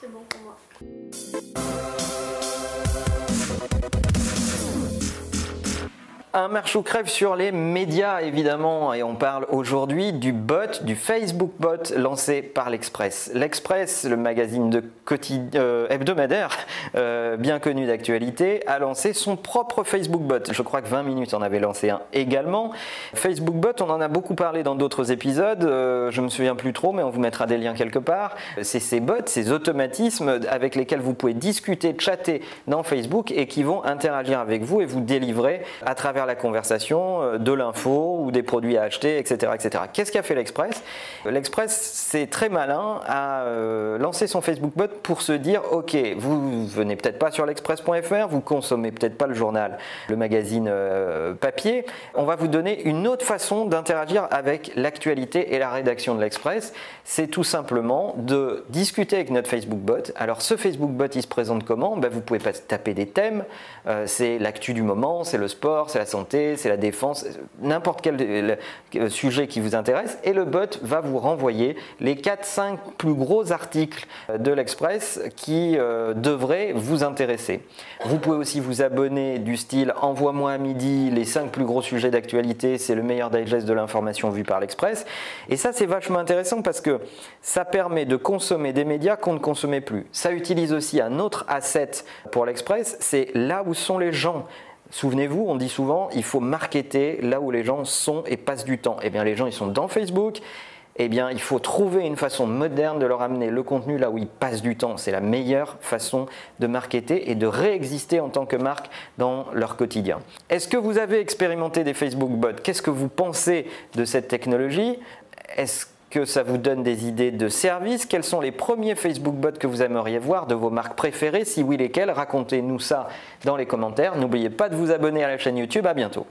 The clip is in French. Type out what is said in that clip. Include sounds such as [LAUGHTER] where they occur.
C'est bon pour moi. Un marchou crève sur les médias évidemment et on parle aujourd'hui du bot, du Facebook bot lancé par l'Express. L'Express, le magazine de euh, hebdomadaire [LAUGHS] euh, bien connu d'actualité, a lancé son propre Facebook bot. Je crois que 20 minutes en avait lancé un également. Facebook bot, on en a beaucoup parlé dans d'autres épisodes, euh, je me souviens plus trop mais on vous mettra des liens quelque part. C'est ces bots, ces automatismes avec lesquels vous pouvez discuter, chatter dans Facebook et qui vont interagir avec vous et vous délivrer à travers la conversation, euh, de l'info ou des produits à acheter, etc. etc. Qu'est-ce qu'a fait l'Express? L'Express, c'est très malin, à euh, lancer son Facebook bot pour se dire, ok, vous venez peut-être pas sur l'express.fr, vous consommez peut-être pas le journal, le magazine euh, papier, on va vous donner une autre façon d'interagir avec l'actualité et la rédaction de l'Express. C'est tout simplement de discuter avec notre Facebook bot. Alors ce Facebook bot, il se présente comment? Ben, Vous pouvez pas taper des thèmes, c'est l'actu du moment, c'est le sport, c'est la santé, c'est la défense, n'importe quel euh, sujet qui vous intéresse, et le bot va vous renvoyer les 4-5 plus gros articles de l'Express qui euh, devraient vous intéresser. Vous pouvez aussi vous abonner du style envoie-moi à midi les 5 plus gros sujets d'actualité, c'est le meilleur digest de l'information vu par l'Express. Et ça c'est vachement intéressant parce que ça permet de consommer des médias qu'on ne consommait plus. Ça utilise aussi un autre asset pour l'Express, c'est là où sont les gens. Souvenez-vous, on dit souvent, il faut marketer là où les gens sont et passent du temps. Eh bien, les gens, ils sont dans Facebook. Eh bien, il faut trouver une façon moderne de leur amener le contenu là où ils passent du temps. C'est la meilleure façon de marketer et de réexister en tant que marque dans leur quotidien. Est-ce que vous avez expérimenté des Facebook bots? Qu'est-ce que vous pensez de cette technologie? Est-ce que ça vous donne des idées de services? Quels sont les premiers Facebook bots que vous aimeriez voir de vos marques préférées? Si oui, lesquels? Racontez-nous ça dans les commentaires. N'oubliez pas de vous abonner à la chaîne YouTube. À bientôt.